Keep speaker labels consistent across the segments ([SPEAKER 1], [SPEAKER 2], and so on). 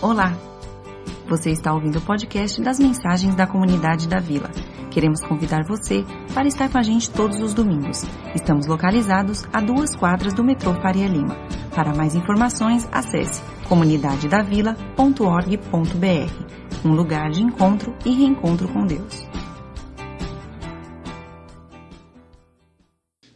[SPEAKER 1] Olá! Você está ouvindo o podcast das mensagens da comunidade da Vila. Queremos convidar você para estar com a gente todos os domingos. Estamos localizados a duas quadras do metrô Faria Lima. Para mais informações, acesse comunidadedavila.org.br um lugar de encontro e reencontro com Deus.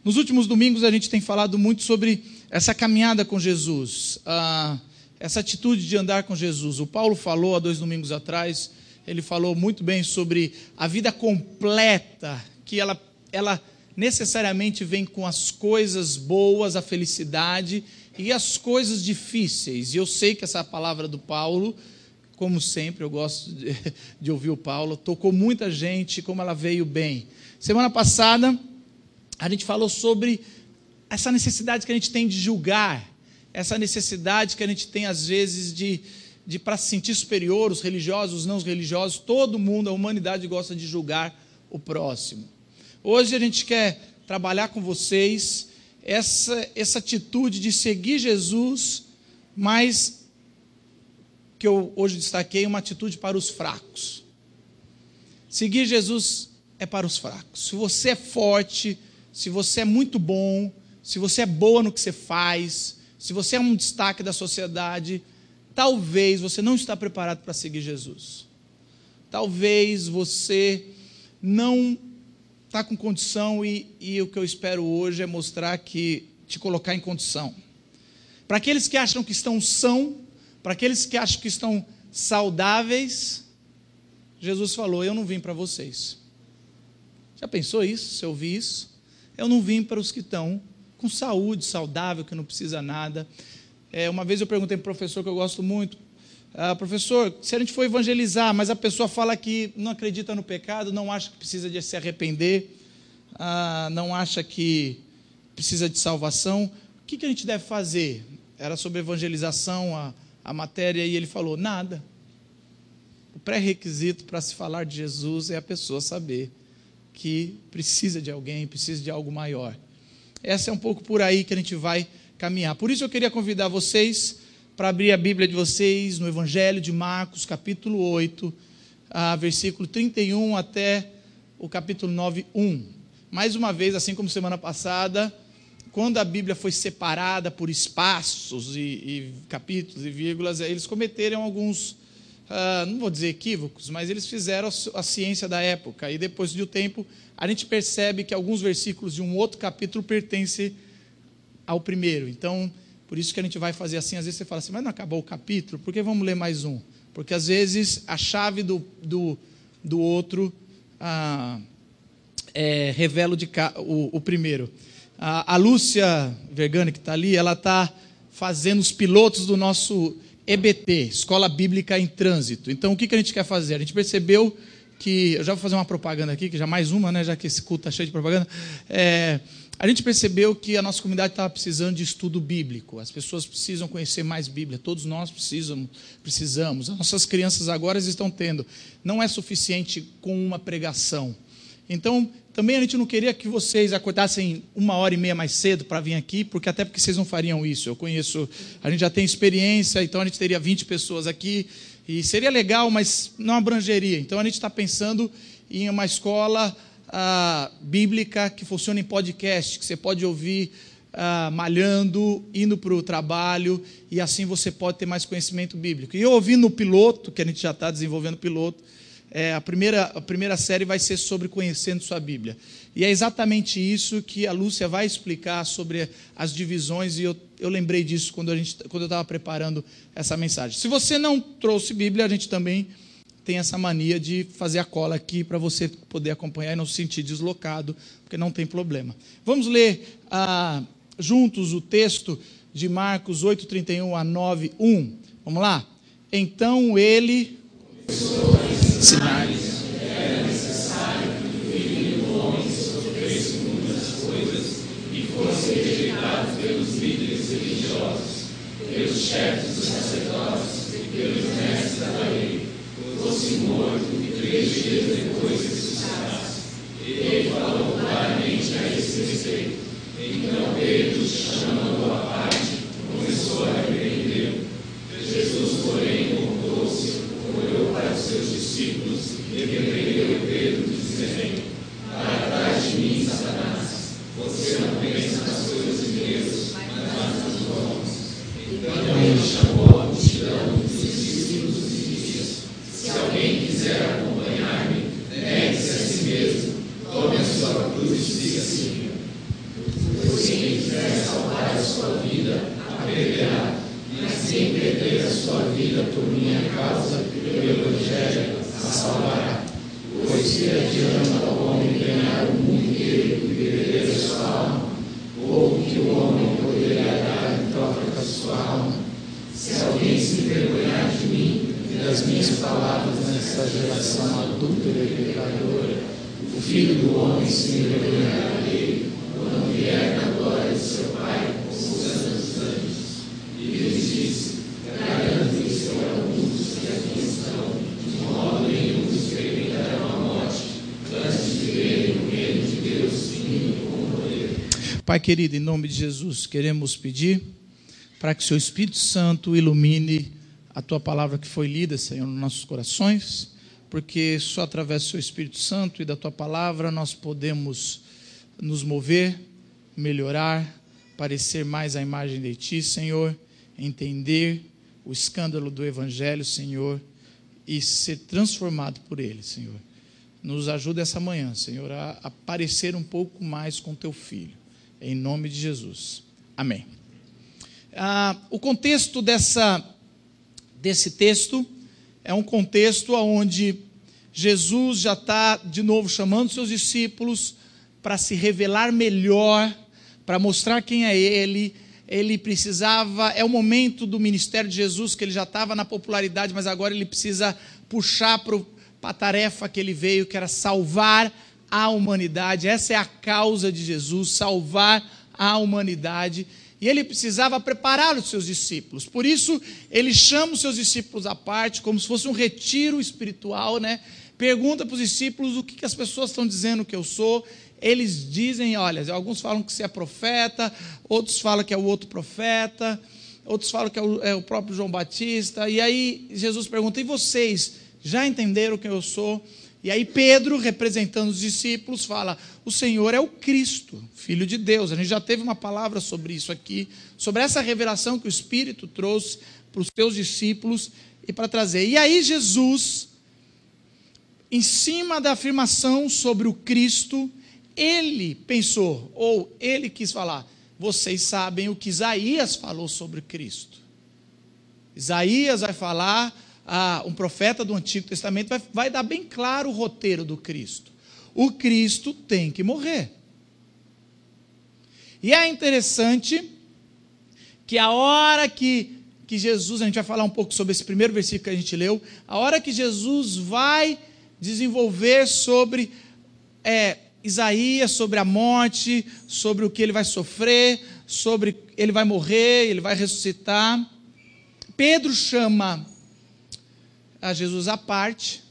[SPEAKER 2] Nos últimos domingos a gente tem falado muito sobre essa caminhada com Jesus. Uh, essa atitude de andar com Jesus. O Paulo falou há dois domingos atrás, ele falou muito bem sobre a vida completa, que ela, ela necessariamente vem com as coisas boas, a felicidade e as coisas difíceis. E eu sei que essa palavra do Paulo, como sempre, eu gosto de, de ouvir o Paulo, tocou muita gente, como ela veio bem. Semana passada, a gente falou sobre essa necessidade que a gente tem de julgar essa necessidade que a gente tem às vezes de, de para se sentir superior, os religiosos, os não religiosos, todo mundo, a humanidade gosta de julgar o próximo. Hoje a gente quer trabalhar com vocês essa, essa atitude de seguir Jesus, mas que eu hoje destaquei, uma atitude para os fracos. Seguir Jesus é para os fracos. Se você é forte, se você é muito bom, se você é boa no que você faz, se você é um destaque da sociedade, talvez você não está preparado para seguir Jesus. Talvez você não está com condição e, e o que eu espero hoje é mostrar que te colocar em condição. Para aqueles que acham que estão são, para aqueles que acham que estão saudáveis, Jesus falou: Eu não vim para vocês. Já pensou isso? Eu vi isso? Eu não vim para os que estão com saúde, saudável, que não precisa nada. É, uma vez eu perguntei para um professor que eu gosto muito, ah, professor, se a gente for evangelizar, mas a pessoa fala que não acredita no pecado, não acha que precisa de se arrepender, ah, não acha que precisa de salvação, o que, que a gente deve fazer? Era sobre evangelização a, a matéria e ele falou: nada. O pré-requisito para se falar de Jesus é a pessoa saber que precisa de alguém, precisa de algo maior. Essa é um pouco por aí que a gente vai caminhar. Por isso eu queria convidar vocês para abrir a Bíblia de vocês no Evangelho de Marcos, capítulo 8, a versículo 31 até o capítulo 9, 1. Mais uma vez, assim como semana passada, quando a Bíblia foi separada por espaços e, e capítulos e vírgulas, eles cometeram alguns, uh, não vou dizer equívocos, mas eles fizeram a ciência da época. E depois de um tempo, a gente percebe que alguns versículos de um outro capítulo pertencem ao primeiro. Então, por isso que a gente vai fazer assim. Às vezes você fala assim, mas não acabou o capítulo? Por que vamos ler mais um? Porque às vezes a chave do, do, do outro ah, é, revela o, o, o primeiro. A, a Lúcia Vergani, que está ali, ela está fazendo os pilotos do nosso EBT, Escola Bíblica em Trânsito. Então, o que, que a gente quer fazer? A gente percebeu que eu já vou fazer uma propaganda aqui, que já mais uma, né, já que esse culto está cheio de propaganda. É, a gente percebeu que a nossa comunidade estava precisando de estudo bíblico. As pessoas precisam conhecer mais Bíblia. Todos nós precisamos, precisamos. As nossas crianças agora estão tendo. Não é suficiente com uma pregação. Então, também a gente não queria que vocês acordassem uma hora e meia mais cedo para vir aqui, porque até porque vocês não fariam isso. Eu conheço, a gente já tem experiência, então a gente teria 20 pessoas aqui e seria legal, mas não abrangeria. Então a gente está pensando em uma escola ah, bíblica que funcione em podcast, que você pode ouvir ah, malhando, indo para o trabalho, e assim você pode ter mais conhecimento bíblico. E eu ouvi no piloto, que a gente já está desenvolvendo piloto, é, a, primeira, a primeira série vai ser sobre conhecendo sua Bíblia. E é exatamente isso que a Lúcia vai explicar sobre as divisões, e eu, eu lembrei disso quando, a gente, quando eu estava preparando essa mensagem. Se você não trouxe Bíblia, a gente também tem essa mania de fazer a cola aqui para você poder acompanhar e não se sentir deslocado, porque não tem problema. Vamos ler ah, juntos o texto de Marcos 8, 31 a 9, 1. Vamos lá? Então ele. Sinais
[SPEAKER 3] Pedro, chamando-o parte, começou a repreendê-lo. Jesus, porém, Repreendeu Pedro, dizendo: Para trás de mim, Satanás, você não pensa nas coisas de Deus, mas nas dos homens. Então ele chamou a multidão dos discípulos e disse: Se alguém quiser acompanhar-me, negue-se a si mesmo, tome a sua cruz e siga-se. Pois quem quiser salvar a sua vida, a perderá. Mas quem perder a sua vida por minha causa, pelo Evangelho, a salvará. Pois que adianta ao homem ganhar o mundo inteiro e perder a sua alma? Ou o que o homem poderá dar em troca da sua alma? Se alguém se envergonhar de mim e das minhas palavras nessa geração adúltera e pecadora, o Filho do Homem se envergonhará dele quando vier na glória de seu Pai com os santos anjos. E lhes disse: Garanto-lhes que alguns que aqui estão, de modo nenhum experimentarão a morte, antes de verem o reino de Deus vindo com poder.
[SPEAKER 2] Pai querido, em nome de Jesus, queremos pedir para que o Seu Espírito Santo ilumine a Tua palavra que foi lida, Senhor, nos nossos corações, porque só através do Seu Espírito Santo e da Tua palavra nós podemos nos mover, melhorar, parecer mais a imagem de Ti, Senhor, entender o escândalo do Evangelho, Senhor, e ser transformado por ele, Senhor. Nos ajuda essa manhã, Senhor, a, a parecer um pouco mais com Teu Filho. Em nome de Jesus. Amém. Ah, o contexto dessa, desse texto é um contexto onde Jesus já está de novo chamando seus discípulos para se revelar melhor, para mostrar quem é Ele. Ele precisava, é o momento do ministério de Jesus que ele já estava na popularidade, mas agora ele precisa puxar para a tarefa que ele veio, que era salvar a humanidade. Essa é a causa de Jesus, salvar a humanidade. E ele precisava preparar os seus discípulos. Por isso, ele chama os seus discípulos à parte, como se fosse um retiro espiritual, né? Pergunta para os discípulos o que, que as pessoas estão dizendo que eu sou. Eles dizem, olha, alguns falam que você é profeta, outros falam que é o outro profeta, outros falam que é o, é o próprio João Batista. E aí Jesus pergunta: e vocês já entenderam quem eu sou? E aí Pedro, representando os discípulos, fala: O Senhor é o Cristo, Filho de Deus. A gente já teve uma palavra sobre isso aqui, sobre essa revelação que o Espírito trouxe para os seus discípulos e para trazer. E aí Jesus, em cima da afirmação sobre o Cristo, ele pensou, ou ele quis falar: Vocês sabem o que Isaías falou sobre Cristo. Isaías vai falar um profeta do Antigo Testamento vai, vai dar bem claro o roteiro do Cristo. O Cristo tem que morrer. E é interessante que a hora que, que Jesus, a gente vai falar um pouco sobre esse primeiro versículo que a gente leu, a hora que Jesus vai desenvolver sobre é, Isaías, sobre a morte, sobre o que ele vai sofrer, sobre ele vai morrer, ele vai ressuscitar. Pedro chama a Jesus à parte.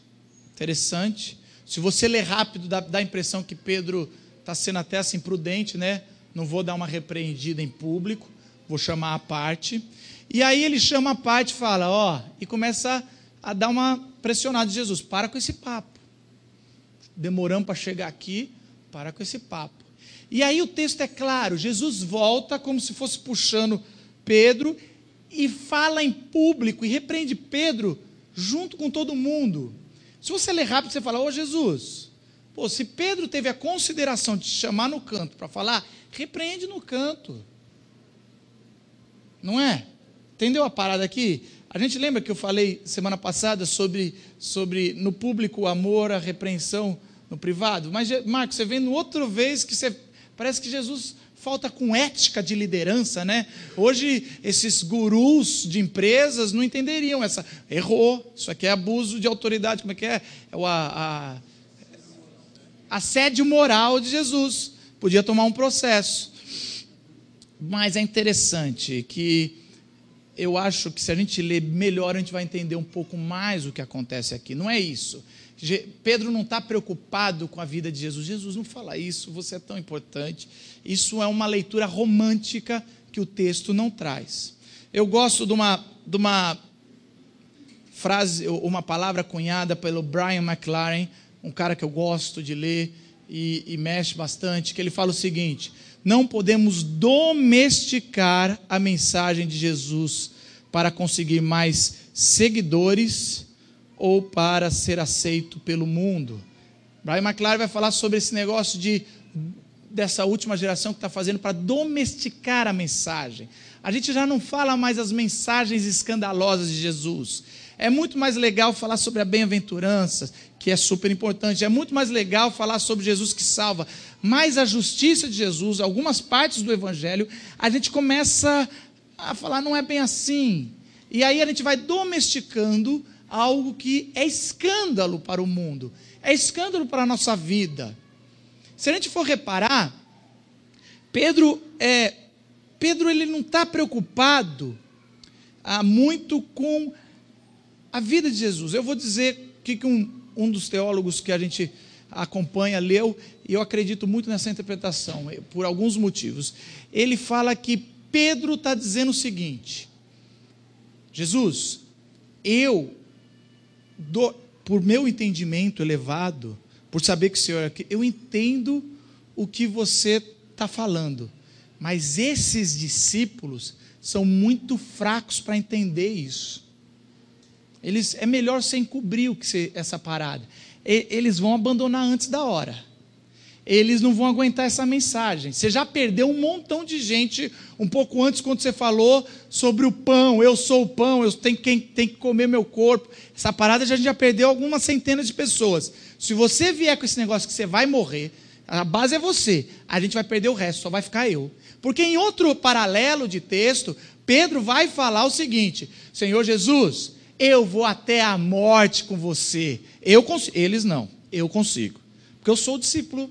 [SPEAKER 2] Interessante. Se você ler rápido, dá, dá a impressão que Pedro está sendo até assim prudente, né? Não vou dar uma repreendida em público, vou chamar à parte. E aí ele chama a parte fala, ó, e começa a dar uma pressionada de Jesus. Para com esse papo. Demoramos para chegar aqui, para com esse papo. E aí o texto é claro, Jesus volta como se fosse puxando Pedro e fala em público e repreende Pedro junto com todo mundo. Se você ler rápido, você fala: Ô Jesus, pô, se Pedro teve a consideração de te chamar no canto para falar, repreende no canto. Não é? Entendeu a parada aqui? A gente lembra que eu falei semana passada sobre, sobre no público o amor, a repreensão no privado? Mas, Marcos, você vem outra vez que você. Parece que Jesus falta com ética de liderança, né? Hoje esses gurus de empresas não entenderiam essa. Errou, isso aqui é abuso de autoridade, como é que é? É o a, a, assédio moral de Jesus. Podia tomar um processo. Mas é interessante que eu acho que se a gente ler melhor, a gente vai entender um pouco mais o que acontece aqui. Não é isso. Pedro não está preocupado com a vida de Jesus. Jesus não fala isso, você é tão importante. Isso é uma leitura romântica que o texto não traz. Eu gosto de uma, de uma frase, uma palavra cunhada pelo Brian McLaren, um cara que eu gosto de ler e, e mexe bastante, que ele fala o seguinte: não podemos domesticar a mensagem de Jesus para conseguir mais seguidores ou para ser aceito pelo mundo. Brian McLaren vai falar sobre esse negócio de dessa última geração que está fazendo para domesticar a mensagem. A gente já não fala mais as mensagens escandalosas de Jesus. É muito mais legal falar sobre a bem-aventurança, que é super importante. É muito mais legal falar sobre Jesus que salva. Mas a justiça de Jesus, algumas partes do Evangelho, a gente começa a falar, não é bem assim. E aí a gente vai domesticando algo que é escândalo para o mundo, é escândalo para a nossa vida. Se a gente for reparar, Pedro é, Pedro ele não está preocupado ah, muito com a vida de Jesus. Eu vou dizer o que, que um, um dos teólogos que a gente acompanha leu, e eu acredito muito nessa interpretação, eh, por alguns motivos. Ele fala que Pedro está dizendo o seguinte: Jesus, eu, do, por meu entendimento elevado, por saber que o Senhor é aqui, eu entendo o que você está falando, mas esses discípulos são muito fracos para entender isso. Eles, é melhor você encobrir o que você, essa parada. E, eles vão abandonar antes da hora. Eles não vão aguentar essa mensagem. Você já perdeu um montão de gente um pouco antes, quando você falou sobre o pão. Eu sou o pão, eu tenho quem tem que comer meu corpo. Essa parada a gente já perdeu algumas centenas de pessoas. Se você vier com esse negócio que você vai morrer, a base é você. A gente vai perder o resto, só vai ficar eu. Porque em outro paralelo de texto, Pedro vai falar o seguinte: Senhor Jesus, eu vou até a morte com você. Eu consigo. Eles não, eu consigo. Porque eu sou discípulo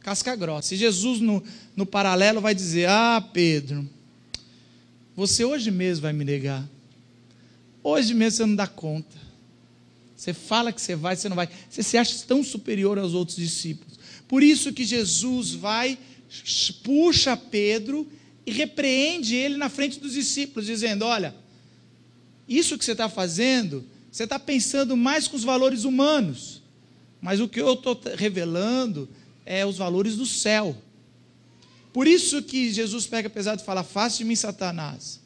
[SPEAKER 2] casca grossa. E Jesus, no, no paralelo, vai dizer: Ah, Pedro, você hoje mesmo vai me negar. Hoje mesmo você não dá conta. Você fala que você vai, você não vai. Você se acha tão superior aos outros discípulos. Por isso que Jesus vai, puxa Pedro e repreende ele na frente dos discípulos, dizendo: Olha isso que você está fazendo, você está pensando mais com os valores humanos. Mas o que eu estou revelando é os valores do céu. Por isso que Jesus pega pesado e fala: Faça de mim, Satanás.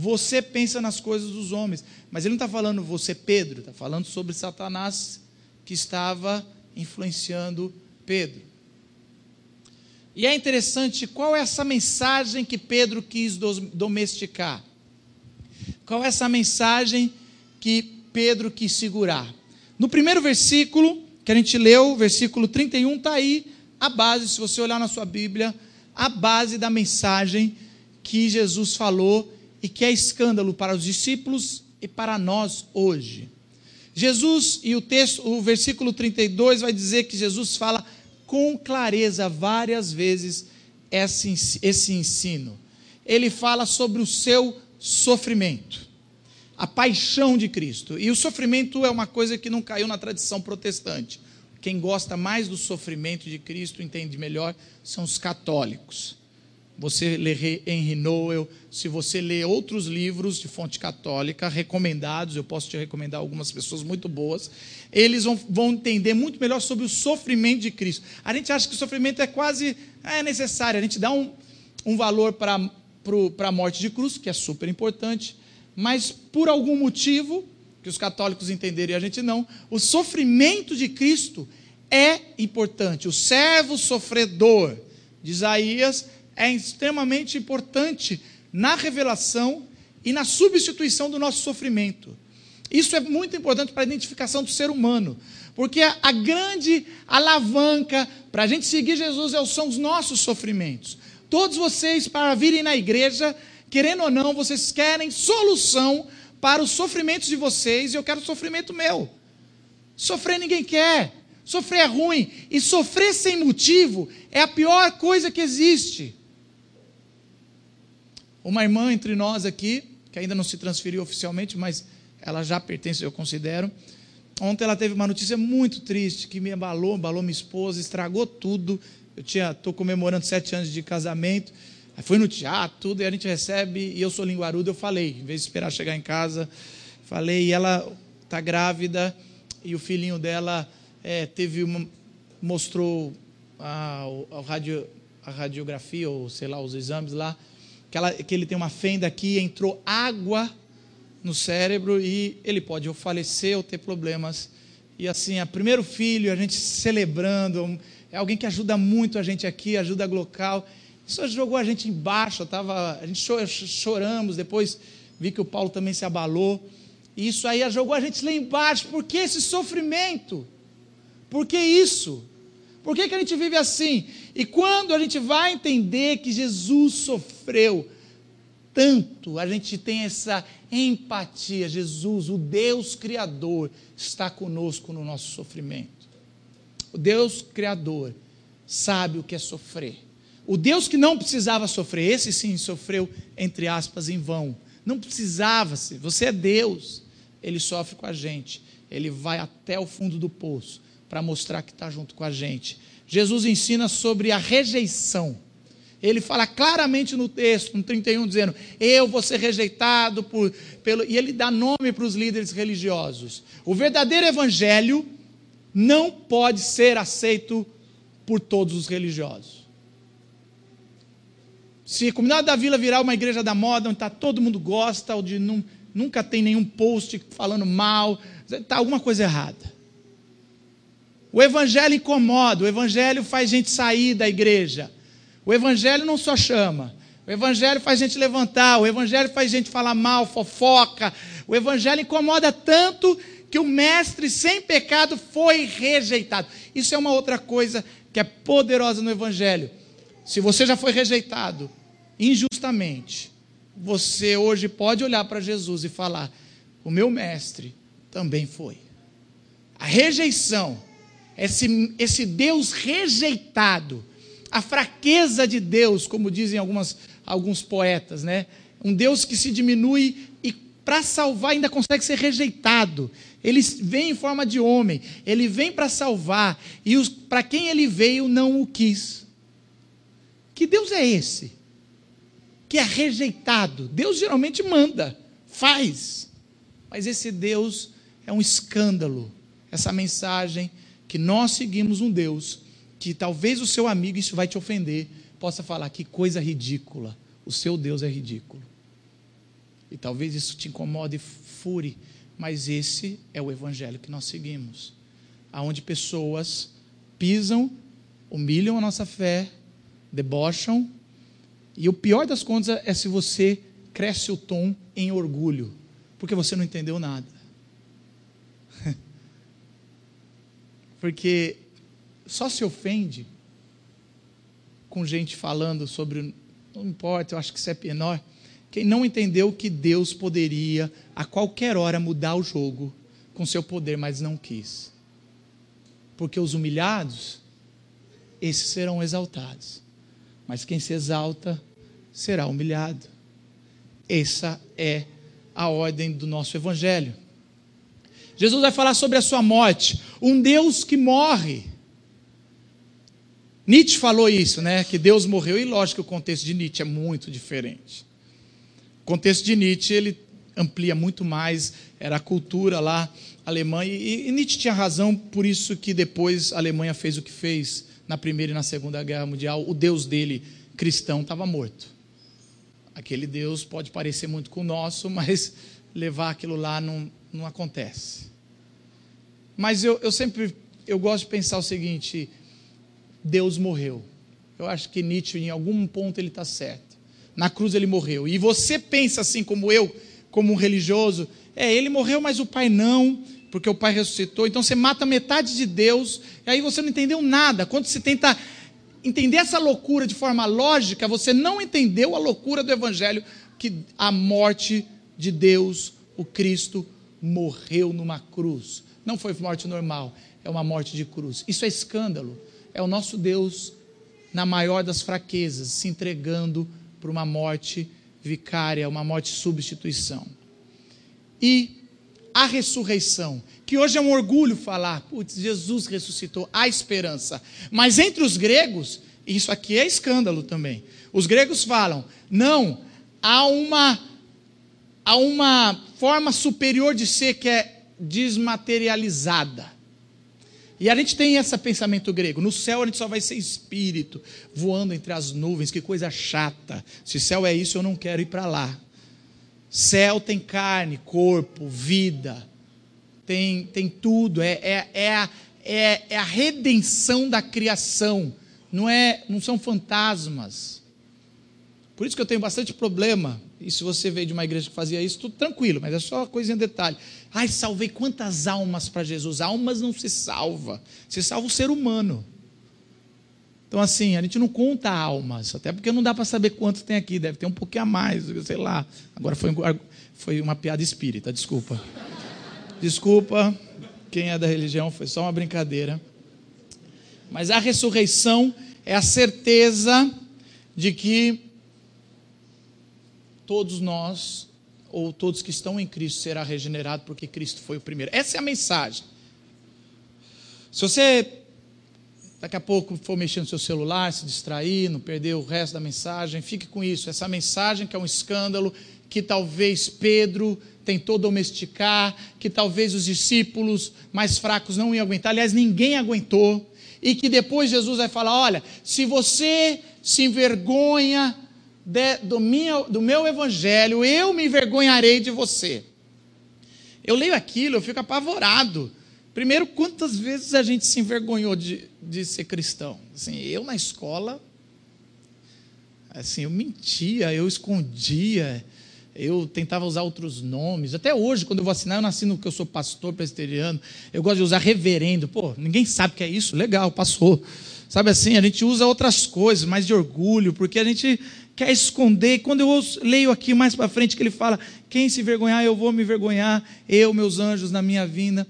[SPEAKER 2] Você pensa nas coisas dos homens. Mas ele não está falando você, Pedro, está falando sobre Satanás que estava influenciando Pedro. E é interessante qual é essa mensagem que Pedro quis domesticar. Qual é essa mensagem que Pedro quis segurar? No primeiro versículo que a gente leu, versículo 31, está aí a base, se você olhar na sua Bíblia, a base da mensagem que Jesus falou e que é escândalo para os discípulos e para nós hoje. Jesus, e o texto, o versículo 32 vai dizer que Jesus fala com clareza várias vezes esse, esse ensino. Ele fala sobre o seu sofrimento. A paixão de Cristo. E o sofrimento é uma coisa que não caiu na tradição protestante. Quem gosta mais do sofrimento de Cristo, entende melhor, são os católicos. Você lê Henry Noel, se você lê outros livros de fonte católica, recomendados, eu posso te recomendar algumas pessoas muito boas, eles vão, vão entender muito melhor sobre o sofrimento de Cristo. A gente acha que o sofrimento é quase é necessário, a gente dá um, um valor para a morte de cruz, que é super importante, mas por algum motivo, que os católicos entenderam e a gente não, o sofrimento de Cristo é importante. O servo sofredor de Isaías é extremamente importante na revelação e na substituição do nosso sofrimento. Isso é muito importante para a identificação do ser humano, porque a, grande alavanca para a gente seguir Jesus é são os nossos sofrimentos. Todos vocês, para virem na igreja, querendo ou não, vocês querem solução para os sofrimentos de vocês e eu quero sofrimento meu. Sofrer ninguém quer. Sofrer é ruim. E sofrer sem motivo é a pior coisa que existe. Uma irmã entre nós aqui, que ainda não se transferiu oficialmente, mas ela já pertence, eu considero. Ontem ela teve uma notícia muito triste que me abalou, abalou minha esposa, estragou tudo. Eu tinha, estou comemorando sete anos de casamento. Aí fui no teatro, tudo, e a gente recebe, e eu sou linguarudo, eu falei, em vez de esperar chegar em casa, falei, e ela está grávida e o filhinho dela é, teve uma, mostrou a, a, radio, a radiografia, ou sei lá, os exames lá, que, ela, que ele tem uma fenda aqui, entrou água no cérebro e ele pode ou falecer ou ter problemas. E assim, o primeiro filho, a gente celebrando, é alguém que ajuda muito a gente aqui, ajuda local. Isso jogou a gente embaixo, tava, a gente choramos, depois vi que o Paulo também se abalou. E isso aí jogou a gente lá embaixo. Por que esse sofrimento? Por que isso? Por que, que a gente vive assim? E quando a gente vai entender que Jesus sofreu tanto, a gente tem essa empatia. Jesus, o Deus Criador, está conosco no nosso sofrimento. O Deus Criador sabe o que é sofrer. O Deus que não precisava sofrer, esse sim sofreu, entre aspas, em vão. Não precisava, -se. você é Deus. Ele sofre com a gente. Ele vai até o fundo do poço para mostrar que está junto com a gente. Jesus ensina sobre a rejeição. Ele fala claramente no texto, no 31, dizendo: Eu vou ser rejeitado por. Pelo, e ele dá nome para os líderes religiosos. O verdadeiro evangelho não pode ser aceito por todos os religiosos. Se a comunidade da vila virar uma igreja da moda, onde tá, todo mundo gosta, onde nunca tem nenhum post falando mal, está alguma coisa errada. O evangelho incomoda, o evangelho faz gente sair da igreja. O evangelho não só chama, o evangelho faz gente levantar, o evangelho faz gente falar mal, fofoca. O evangelho incomoda tanto que o mestre sem pecado foi rejeitado. Isso é uma outra coisa que é poderosa no evangelho. Se você já foi rejeitado injustamente, você hoje pode olhar para Jesus e falar: "O meu mestre também foi". A rejeição esse, esse Deus rejeitado, a fraqueza de Deus, como dizem algumas, alguns poetas, né? Um Deus que se diminui e para salvar ainda consegue ser rejeitado. Ele vem em forma de homem, ele vem para salvar e para quem ele veio não o quis. Que Deus é esse? Que é rejeitado. Deus geralmente manda, faz. Mas esse Deus é um escândalo. Essa mensagem que nós seguimos um Deus que talvez o seu amigo, isso vai te ofender, possa falar que coisa ridícula, o seu Deus é ridículo. E talvez isso te incomode fure, mas esse é o evangelho que nós seguimos, aonde pessoas pisam, humilham a nossa fé, debocham, e o pior das contas é se você cresce o tom em orgulho, porque você não entendeu nada. Porque só se ofende com gente falando sobre. Não importa, eu acho que isso é menor. Quem não entendeu que Deus poderia a qualquer hora mudar o jogo com seu poder, mas não quis. Porque os humilhados, esses serão exaltados. Mas quem se exalta será humilhado. Essa é a ordem do nosso evangelho. Jesus vai falar sobre a sua morte, um Deus que morre. Nietzsche falou isso, né? Que Deus morreu, e lógico que o contexto de Nietzsche é muito diferente. O contexto de Nietzsche ele amplia muito mais, era a cultura lá alemã, e, e Nietzsche tinha razão, por isso que depois a Alemanha fez o que fez na Primeira e na Segunda Guerra Mundial, o Deus dele, cristão, estava morto. Aquele Deus pode parecer muito com o nosso, mas levar aquilo lá não, não acontece. Mas eu, eu sempre eu gosto de pensar o seguinte: Deus morreu. Eu acho que Nietzsche, em algum ponto, ele está certo. Na cruz ele morreu. E você pensa assim como eu, como um religioso, é, ele morreu, mas o pai não, porque o pai ressuscitou. Então você mata metade de Deus, e aí você não entendeu nada. Quando você tenta entender essa loucura de forma lógica, você não entendeu a loucura do evangelho que a morte de Deus, o Cristo, morreu numa cruz. Não foi morte normal, é uma morte de cruz. Isso é escândalo. É o nosso Deus, na maior das fraquezas, se entregando para uma morte vicária, uma morte substituição. E a ressurreição, que hoje é um orgulho falar, putz, Jesus ressuscitou, há esperança. Mas entre os gregos, isso aqui é escândalo também. Os gregos falam, não, há uma, há uma forma superior de ser que é desmaterializada. E a gente tem esse pensamento grego: no céu a gente só vai ser espírito, voando entre as nuvens, que coisa chata. Se céu é isso, eu não quero ir para lá. Céu tem carne, corpo, vida, tem, tem tudo, é, é, é, a, é, é a redenção da criação, não, é, não são fantasmas. Por isso que eu tenho bastante problema. E se você veio de uma igreja que fazia isso, tudo tranquilo, mas é só coisinha detalhe. Ai, salvei quantas almas para Jesus? Almas não se salva, se salva o ser humano. Então, assim, a gente não conta almas, até porque não dá para saber quantos tem aqui, deve ter um pouquinho a mais, sei lá. Agora foi, foi uma piada espírita, desculpa. Desculpa, quem é da religião, foi só uma brincadeira. Mas a ressurreição é a certeza de que todos nós, ou todos que estão em Cristo, será regenerado, porque Cristo foi o primeiro. Essa é a mensagem. Se você daqui a pouco for mexer no seu celular, se distrair, não perder o resto da mensagem, fique com isso. Essa mensagem que é um escândalo, que talvez Pedro tentou domesticar, que talvez os discípulos mais fracos não iam aguentar, aliás, ninguém aguentou, e que depois Jesus vai falar: olha, se você se envergonha de, do, minha, do meu evangelho, eu me envergonharei de você. Eu leio aquilo, eu fico apavorado. Primeiro, quantas vezes a gente se envergonhou de, de ser cristão? Assim, eu na escola, assim, eu mentia, eu escondia, eu tentava usar outros nomes. Até hoje, quando eu vou assinar, eu não assino que eu sou pastor presbiteriano, eu gosto de usar reverendo. Pô, ninguém sabe o que é isso, legal, passou. Sabe assim, a gente usa outras coisas, mais de orgulho, porque a gente quer esconder. Quando eu leio aqui mais para frente que ele fala: quem se vergonhar, eu vou me vergonhar, eu, meus anjos, na minha vinda.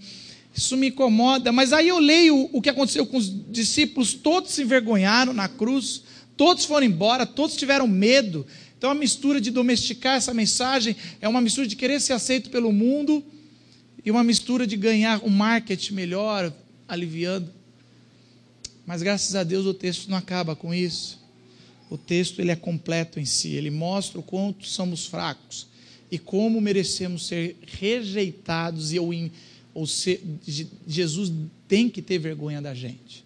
[SPEAKER 2] Isso me incomoda, mas aí eu leio o que aconteceu com os discípulos, todos se envergonharam na cruz, todos foram embora, todos tiveram medo. Então a mistura de domesticar essa mensagem é uma mistura de querer ser aceito pelo mundo e uma mistura de ganhar um marketing melhor, aliviando. Mas graças a Deus o texto não acaba com isso. O texto ele é completo em si, ele mostra o quanto somos fracos e como merecemos ser rejeitados e ou ou se, Jesus tem que ter vergonha da gente.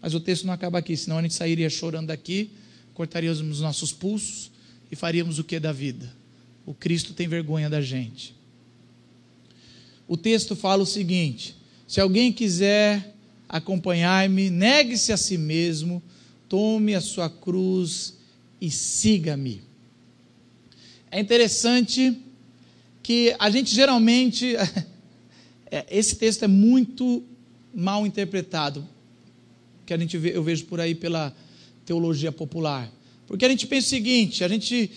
[SPEAKER 2] Mas o texto não acaba aqui, senão a gente sairia chorando daqui, cortaríamos os nossos pulsos e faríamos o que da vida? O Cristo tem vergonha da gente. O texto fala o seguinte: se alguém quiser acompanhar-me, negue-se a si mesmo, tome a sua cruz e siga-me. É interessante que a gente geralmente É, esse texto é muito mal interpretado, que a gente vê, eu vejo por aí pela teologia popular. Porque a gente pensa o seguinte: a gente,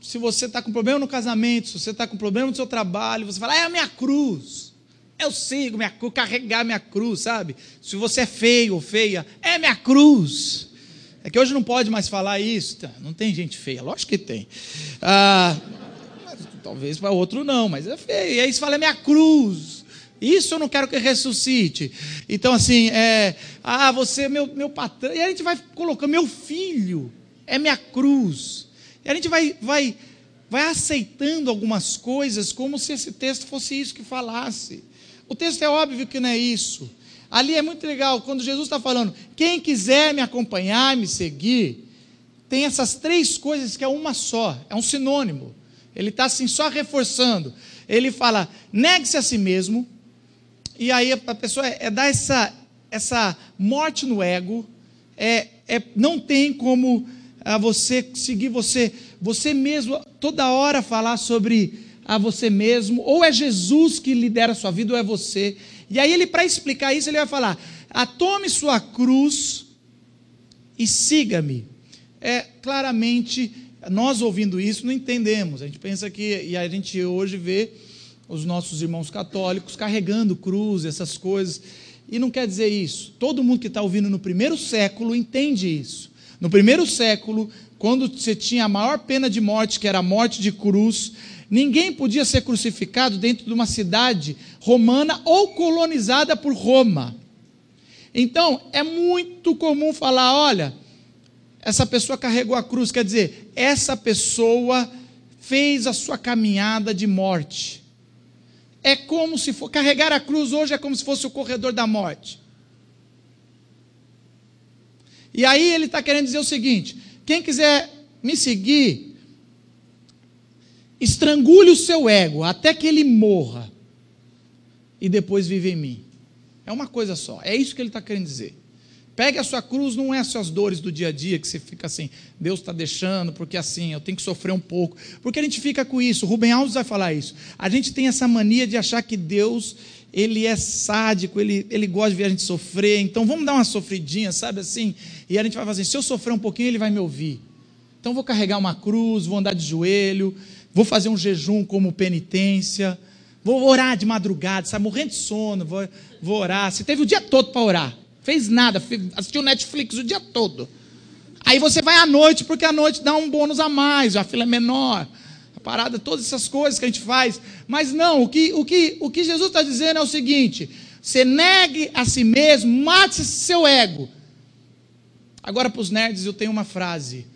[SPEAKER 2] se você está com problema no casamento, se você está com problema no seu trabalho, você fala, é a minha cruz. Eu sigo minha cruz, carregar minha cruz, sabe? Se você é feio ou feia, é minha cruz. É que hoje não pode mais falar isso. Tá? Não tem gente feia, lógico que tem. Ah, talvez para outro não, mas é feio. E aí você fala, é minha cruz. Isso eu não quero que ressuscite. Então, assim, é, ah, você é meu, meu patrão. E a gente vai colocando, meu filho é minha cruz. E a gente vai, vai, vai aceitando algumas coisas como se esse texto fosse isso que falasse. O texto é óbvio que não é isso. Ali é muito legal, quando Jesus está falando, quem quiser me acompanhar, me seguir, tem essas três coisas que é uma só, é um sinônimo. Ele está assim só reforçando. Ele fala: negue-se a si mesmo, e aí a pessoa é, é dar essa, essa morte no ego, é, é, não tem como a você seguir você, você mesmo, toda hora falar sobre a você mesmo, ou é Jesus que lidera a sua vida, ou é você. E aí ele, para explicar isso, ele vai falar: ah, tome sua cruz e siga-me. É claramente, nós ouvindo isso, não entendemos. A gente pensa que, e a gente hoje vê os nossos irmãos católicos carregando cruz, essas coisas. E não quer dizer isso. Todo mundo que está ouvindo no primeiro século entende isso. No primeiro século, quando você tinha a maior pena de morte, que era a morte de cruz, ninguém podia ser crucificado dentro de uma cidade romana ou colonizada por Roma. Então, é muito comum falar: olha, essa pessoa carregou a cruz, quer dizer, essa pessoa fez a sua caminhada de morte é como se for carregar a cruz hoje é como se fosse o corredor da morte. E aí ele está querendo dizer o seguinte: quem quiser me seguir, estrangule o seu ego até que ele morra e depois vive em mim. É uma coisa só, é isso que ele está querendo dizer. Pegue a sua cruz, não é as suas dores do dia a dia que você fica assim, Deus está deixando, porque assim, eu tenho que sofrer um pouco. Porque a gente fica com isso, Rubem Alves vai falar isso. A gente tem essa mania de achar que Deus, ele é sádico, ele, ele gosta de ver a gente sofrer, então vamos dar uma sofridinha, sabe assim? E a gente vai fazer, assim, se eu sofrer um pouquinho, ele vai me ouvir. Então vou carregar uma cruz, vou andar de joelho, vou fazer um jejum como penitência, vou orar de madrugada, sabe, morrendo de sono, vou, vou orar. Você teve o dia todo para orar. Fez nada, assistiu Netflix o dia todo. Aí você vai à noite, porque à noite dá um bônus a mais, a fila é menor. A parada, todas essas coisas que a gente faz. Mas não, o que, o que, o que Jesus está dizendo é o seguinte: você negue a si mesmo, mate seu ego. Agora, para os nerds, eu tenho uma frase.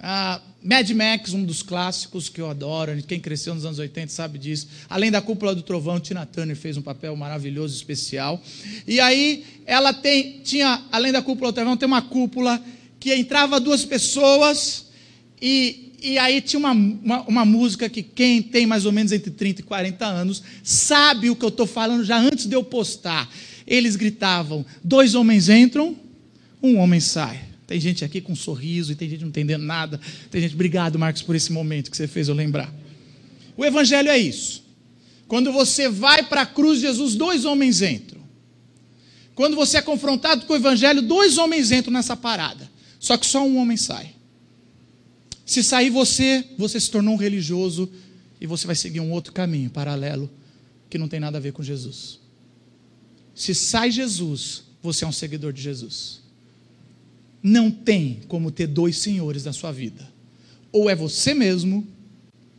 [SPEAKER 2] Ah, Mad Max, um dos clássicos que eu adoro, quem cresceu nos anos 80 sabe disso. Além da Cúpula do Trovão, Tina Turner fez um papel maravilhoso, especial. E aí, ela tem, tinha, além da Cúpula do Trovão, tem uma cúpula que entrava duas pessoas e, e aí tinha uma, uma, uma música que quem tem mais ou menos entre 30 e 40 anos sabe o que eu estou falando já antes de eu postar. Eles gritavam: dois homens entram, um homem sai. Tem gente aqui com um sorriso e tem gente não entendendo nada. Tem gente, obrigado, Marcos, por esse momento que você fez eu lembrar. O Evangelho é isso. Quando você vai para a cruz, Jesus, dois homens entram. Quando você é confrontado com o Evangelho, dois homens entram nessa parada. Só que só um homem sai. Se sair você, você se tornou um religioso e você vai seguir um outro caminho paralelo que não tem nada a ver com Jesus. Se sai Jesus, você é um seguidor de Jesus. Não tem como ter dois senhores na sua vida. Ou é você mesmo,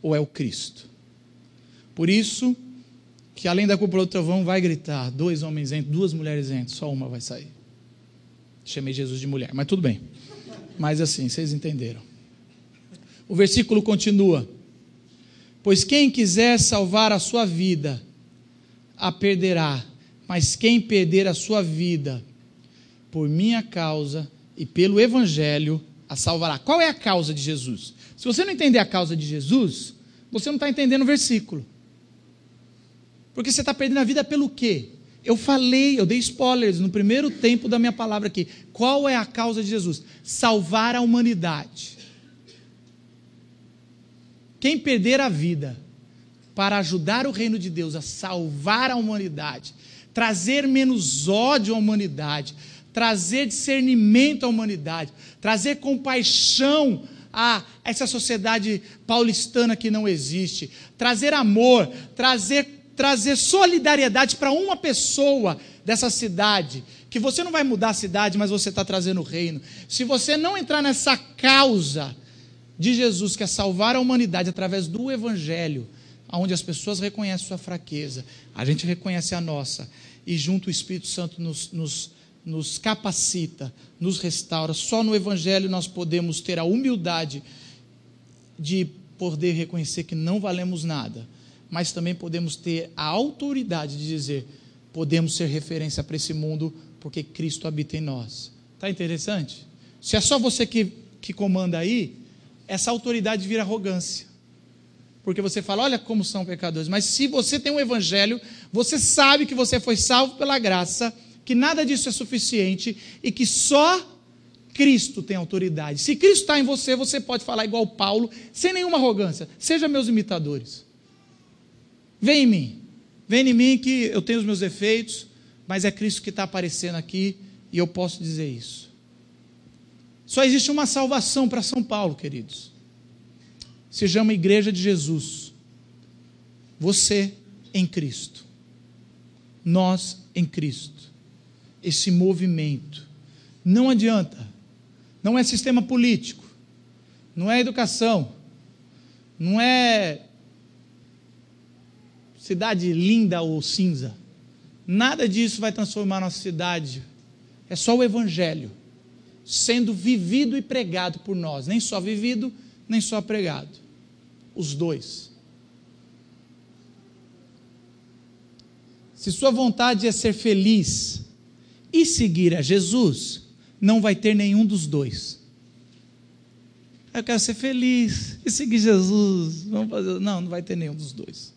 [SPEAKER 2] ou é o Cristo. Por isso, que além da cúpula do trovão vai gritar: dois homens entram, duas mulheres entram, só uma vai sair. Chamei Jesus de mulher, mas tudo bem. Mas assim, vocês entenderam. O versículo continua: Pois quem quiser salvar a sua vida, a perderá, mas quem perder a sua vida por minha causa, e pelo Evangelho a salvará. Qual é a causa de Jesus? Se você não entender a causa de Jesus, você não está entendendo o versículo. Porque você está perdendo a vida pelo quê? Eu falei, eu dei spoilers no primeiro tempo da minha palavra aqui. Qual é a causa de Jesus? Salvar a humanidade. Quem perder a vida para ajudar o reino de Deus a salvar a humanidade, trazer menos ódio à humanidade, trazer discernimento à humanidade, trazer compaixão a essa sociedade paulistana que não existe, trazer amor, trazer, trazer solidariedade para uma pessoa dessa cidade, que você não vai mudar a cidade, mas você está trazendo o reino. Se você não entrar nessa causa de Jesus, que é salvar a humanidade através do Evangelho, onde as pessoas reconhecem sua fraqueza, a gente reconhece a nossa, e junto o Espírito Santo nos, nos nos capacita, nos restaura. Só no Evangelho nós podemos ter a humildade de poder reconhecer que não valemos nada, mas também podemos ter a autoridade de dizer: podemos ser referência para esse mundo porque Cristo habita em nós. Está interessante? Se é só você que, que comanda aí, essa autoridade vira arrogância. Porque você fala, olha como são pecadores. Mas se você tem um evangelho, você sabe que você foi salvo pela graça que nada disso é suficiente e que só Cristo tem autoridade. Se Cristo está em você, você pode falar igual Paulo, sem nenhuma arrogância. Seja meus imitadores. Vem em mim. Vem em mim que eu tenho os meus defeitos, mas é Cristo que está aparecendo aqui e eu posso dizer isso. Só existe uma salvação para São Paulo, queridos. Se chama Igreja de Jesus. Você em Cristo. Nós em Cristo esse movimento. Não adianta. Não é sistema político. Não é educação. Não é cidade linda ou cinza. Nada disso vai transformar nossa cidade. É só o Evangelho sendo vivido e pregado por nós. Nem só vivido, nem só pregado. Os dois. se sua vontade é ser feliz e seguir a Jesus, não vai ter nenhum dos dois. Eu quero ser feliz e seguir Jesus. Vamos fazer. Não, não vai ter nenhum dos dois.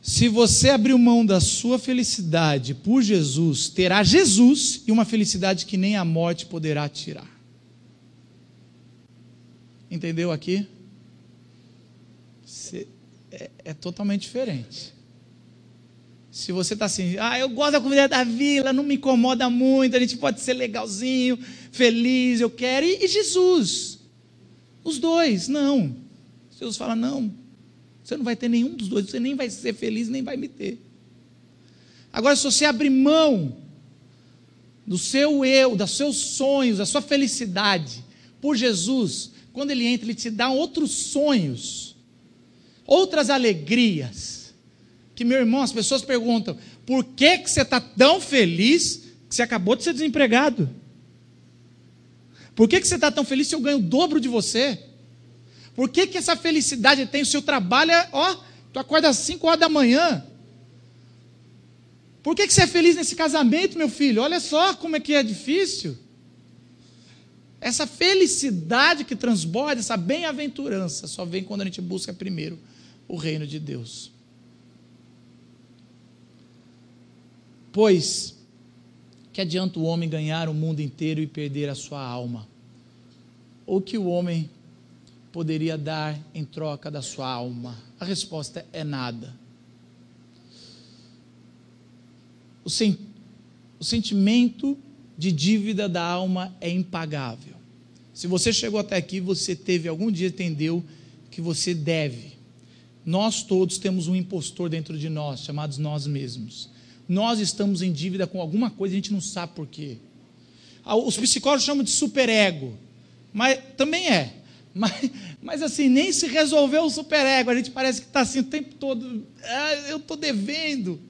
[SPEAKER 2] Se você abrir mão da sua felicidade por Jesus, terá Jesus e uma felicidade que nem a morte poderá tirar. Entendeu aqui? É, é totalmente diferente. Se você está assim, ah, eu gosto da comida da vila, não me incomoda muito, a gente pode ser legalzinho, feliz, eu quero. E, e Jesus? Os dois, não. Jesus fala, não, você não vai ter nenhum dos dois, você nem vai ser feliz, nem vai me ter. Agora, se você abrir mão do seu eu, dos seus sonhos, da sua felicidade por Jesus, quando Ele entra, Ele te dá outros sonhos, outras alegrias. Que, meu irmão, as pessoas perguntam: por que, que você está tão feliz que você acabou de ser desempregado? Por que, que você está tão feliz se eu ganho o dobro de você? Por que, que essa felicidade tem? O seu trabalho é, ó, tu acorda às 5 horas da manhã. Por que, que você é feliz nesse casamento, meu filho? Olha só como é que é difícil. Essa felicidade que transborda, essa bem-aventurança, só vem quando a gente busca primeiro o reino de Deus. Pois, que adianta o homem ganhar o mundo inteiro e perder a sua alma? Ou que o homem poderia dar em troca da sua alma? A resposta é nada. O, sen o sentimento de dívida da alma é impagável. Se você chegou até aqui, você teve algum dia entendeu que você deve. Nós todos temos um impostor dentro de nós, chamados nós mesmos. Nós estamos em dívida com alguma coisa e a gente não sabe por quê. Ah, os psicólogos chamam de superego, mas também é. Mas, mas assim, nem se resolveu o superego. A gente parece que está assim o tempo todo. Ah, eu estou devendo.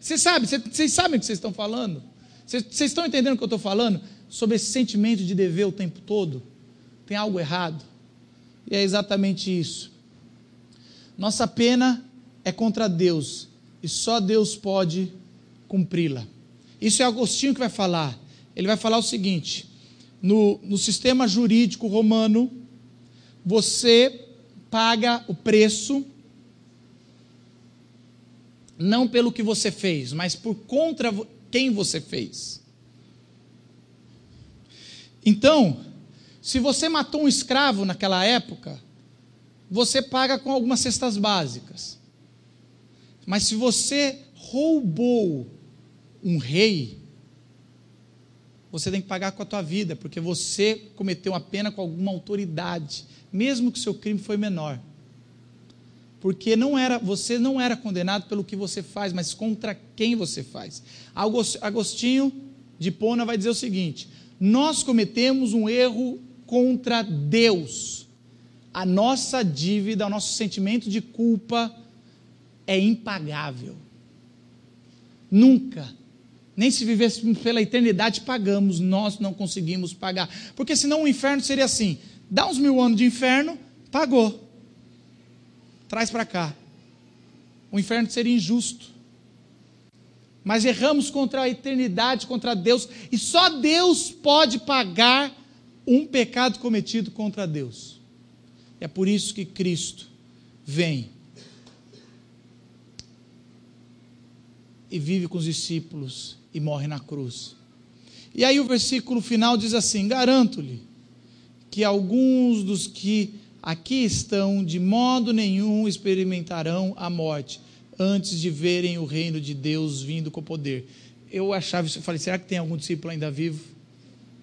[SPEAKER 2] Vocês sabem, vocês sabem o que vocês estão falando? Vocês, vocês estão entendendo o que eu estou falando? Sobre esse sentimento de dever o tempo todo? Tem algo errado. E é exatamente isso. Nossa pena é contra Deus. E só Deus pode cumpri-la. Isso é Agostinho que vai falar. Ele vai falar o seguinte: no, no sistema jurídico romano, você paga o preço não pelo que você fez, mas por contra quem você fez. Então, se você matou um escravo naquela época, você paga com algumas cestas básicas. Mas se você roubou um rei, você tem que pagar com a tua vida, porque você cometeu uma pena com alguma autoridade mesmo que o seu crime foi menor. Porque não era, você não era condenado pelo que você faz, mas contra quem você faz. Agostinho de Pona vai dizer o seguinte: nós cometemos um erro contra Deus. A nossa dívida, o nosso sentimento de culpa é impagável. Nunca, nem se vivêssemos pela eternidade, pagamos, nós não conseguimos pagar. Porque senão o inferno seria assim: dá uns mil anos de inferno, pagou. Traz para cá. O inferno seria injusto. Mas erramos contra a eternidade, contra Deus, e só Deus pode pagar um pecado cometido contra Deus. É por isso que Cristo vem e vive com os discípulos e morre na cruz. E aí o versículo final diz assim: Garanto-lhe que alguns dos que aqui estão de modo nenhum experimentarão a morte antes de verem o reino de Deus vindo com poder. Eu achava isso, eu falei, será que tem algum discípulo ainda vivo?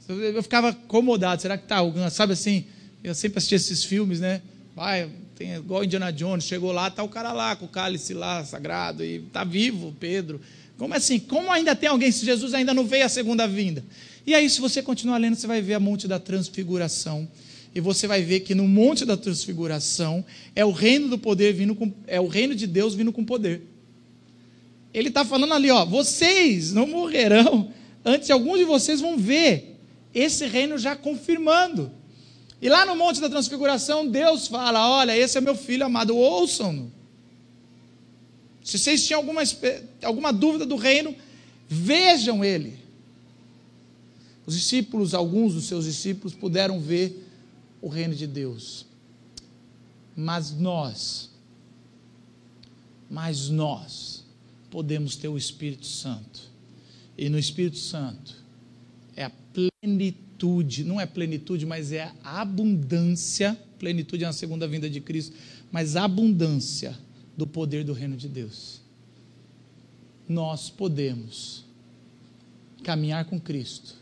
[SPEAKER 2] Eu ficava acomodado, será que está alguém, sabe assim, eu sempre assisti esses filmes, né? Vai, tem igual Indiana Jones, chegou lá, está o cara lá com o cálice lá sagrado e está vivo, Pedro. Como assim? Como ainda tem alguém se Jesus ainda não veio a segunda vinda? E aí, se você continuar lendo, você vai ver a Monte da Transfiguração. E você vai ver que no Monte da Transfiguração é o reino do poder vindo com, é o reino de Deus vindo com poder. Ele está falando ali, ó, vocês não morrerão antes alguns de vocês vão ver esse reino já confirmando. E lá no Monte da Transfiguração, Deus fala: Olha, esse é meu filho amado, ouçam-no. Se vocês tinham alguma, alguma dúvida do reino, vejam ele. Os discípulos, alguns dos seus discípulos, puderam ver o reino de Deus. Mas nós, mas nós podemos ter o Espírito Santo. E no Espírito Santo é a plenitude, não é plenitude, mas é a abundância. Plenitude é a segunda vinda de Cristo, mas a abundância do poder do reino de Deus. Nós podemos caminhar com Cristo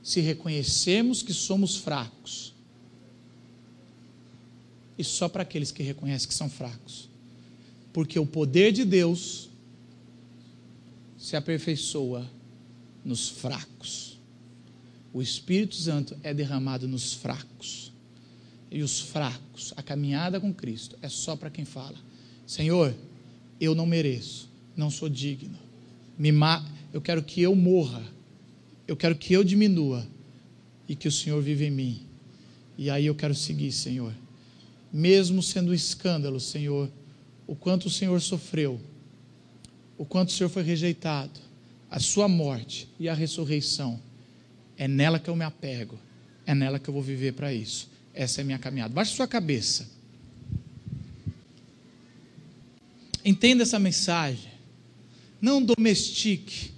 [SPEAKER 2] se reconhecermos que somos fracos. E só para aqueles que reconhecem que são fracos. Porque o poder de Deus se aperfeiçoa nos fracos. O Espírito Santo é derramado nos fracos. E os fracos, a caminhada com Cristo, é só para quem fala: Senhor, eu não mereço, não sou digno. Me ma eu quero que eu morra. Eu quero que eu diminua e que o Senhor viva em mim. E aí eu quero seguir, Senhor. Mesmo sendo um escândalo, Senhor, o quanto o Senhor sofreu, o quanto o Senhor foi rejeitado, a sua morte e a ressurreição, é nela que eu me apego, é nela que eu vou viver para isso. Essa é a minha caminhada. Baixe sua cabeça. Entenda essa mensagem. Não domestique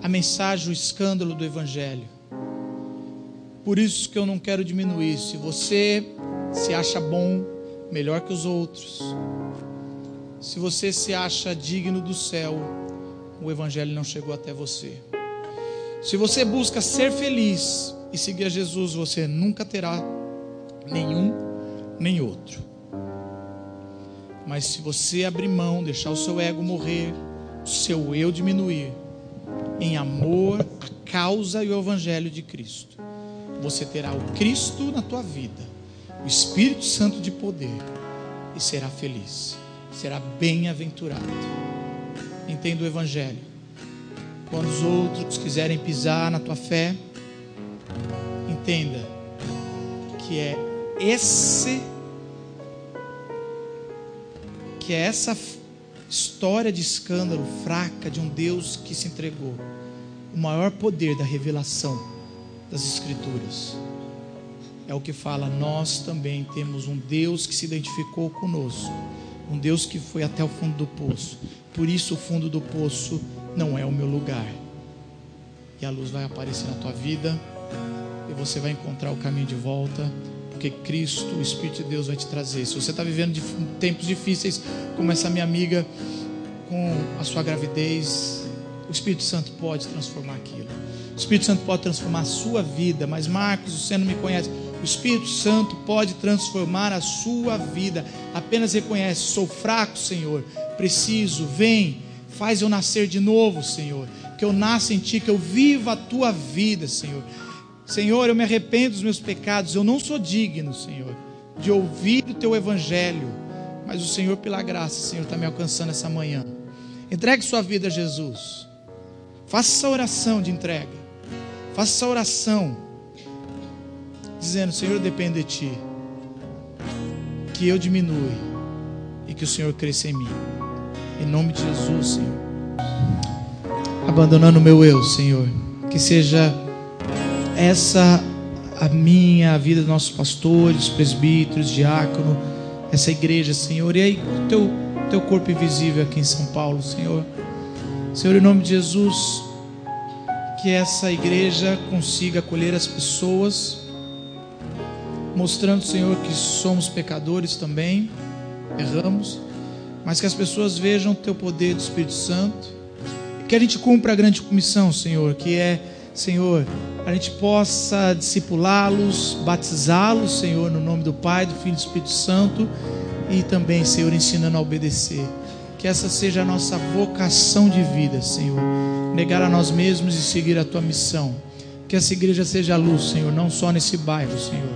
[SPEAKER 2] a mensagem, o escândalo do Evangelho. Por isso que eu não quero diminuir. Se você se acha bom, melhor que os outros, se você se acha digno do céu, o Evangelho não chegou até você. Se você busca ser feliz e seguir a Jesus, você nunca terá nenhum nem outro. Mas se você abrir mão, deixar o seu ego morrer, o seu eu diminuir, em amor à causa e o evangelho de Cristo, você terá o Cristo na tua vida, o Espírito Santo de poder e será feliz, será bem-aventurado. Entenda o evangelho. Quando os outros quiserem pisar na tua fé, entenda que é esse que é essa história de escândalo fraca de um Deus que se entregou, o maior poder da revelação das Escrituras. É o que fala, nós também temos um Deus que se identificou conosco, um Deus que foi até o fundo do poço. Por isso, o fundo do poço não é o meu lugar. E a luz vai aparecer na tua vida, e você vai encontrar o caminho de volta porque Cristo, o Espírito de Deus vai te trazer. Se você está vivendo tempos difíceis, como essa minha amiga, com a sua gravidez, o Espírito Santo pode transformar aquilo. O Espírito Santo pode transformar a sua vida, mas Marcos, você não me conhece. O Espírito Santo pode transformar a sua vida. Apenas reconhece: sou fraco, Senhor. Preciso, vem, faz eu nascer de novo, Senhor. Que eu nasça em Ti, que eu viva a Tua vida, Senhor. Senhor, eu me arrependo dos meus pecados, eu não sou digno, Senhor, de ouvir o teu evangelho, mas o Senhor, pela graça, Senhor, está me alcançando essa manhã. Entregue sua vida a Jesus. Faça essa oração de entrega. Faça essa oração, dizendo: Senhor, eu dependo de Ti. Que eu diminua e que o Senhor cresça em mim. Em nome de Jesus, Senhor. Abandonando o meu eu, Senhor. Que seja essa a minha, a vida dos nossos pastores, presbíteros, diácono, essa igreja, Senhor, e aí o teu, teu corpo invisível aqui em São Paulo, Senhor. Senhor, em nome de Jesus, que essa igreja consiga acolher as pessoas, mostrando, Senhor, que somos pecadores também, erramos, mas que as pessoas vejam o teu poder do Espírito Santo, que a gente cumpra a grande comissão, Senhor, que é, Senhor, a gente possa discipulá-los, batizá-los, Senhor, no nome do Pai, do Filho e do Espírito Santo, e também, Senhor, ensinando a obedecer. Que essa seja a nossa vocação de vida, Senhor. Negar a nós mesmos e seguir a tua missão. Que essa igreja seja a luz, Senhor, não só nesse bairro, Senhor,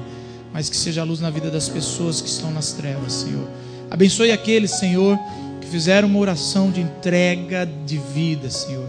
[SPEAKER 2] mas que seja a luz na vida das pessoas que estão nas trevas, Senhor. Abençoe aqueles, Senhor, que fizeram uma oração de entrega de vida, Senhor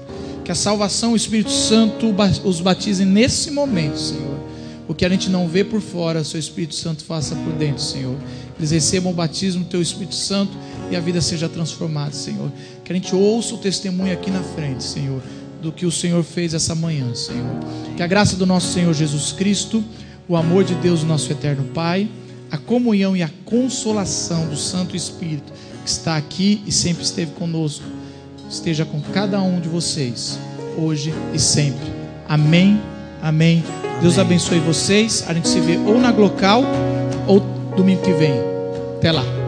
[SPEAKER 2] que a salvação, o Espírito Santo os batize nesse momento, Senhor. O que a gente não vê por fora, seu Espírito Santo faça por dentro, Senhor. Eles recebam o batismo do teu Espírito Santo e a vida seja transformada, Senhor. Que a gente ouça o testemunho aqui na frente, Senhor, do que o Senhor fez essa manhã, Senhor. Que a graça do nosso Senhor Jesus Cristo, o amor de Deus, nosso eterno Pai, a comunhão e a consolação do Santo Espírito, que está aqui e sempre esteve conosco, esteja com cada um de vocês, hoje e sempre. Amém, amém. Deus abençoe vocês. A gente se vê ou na Glocal ou domingo que vem. Até lá.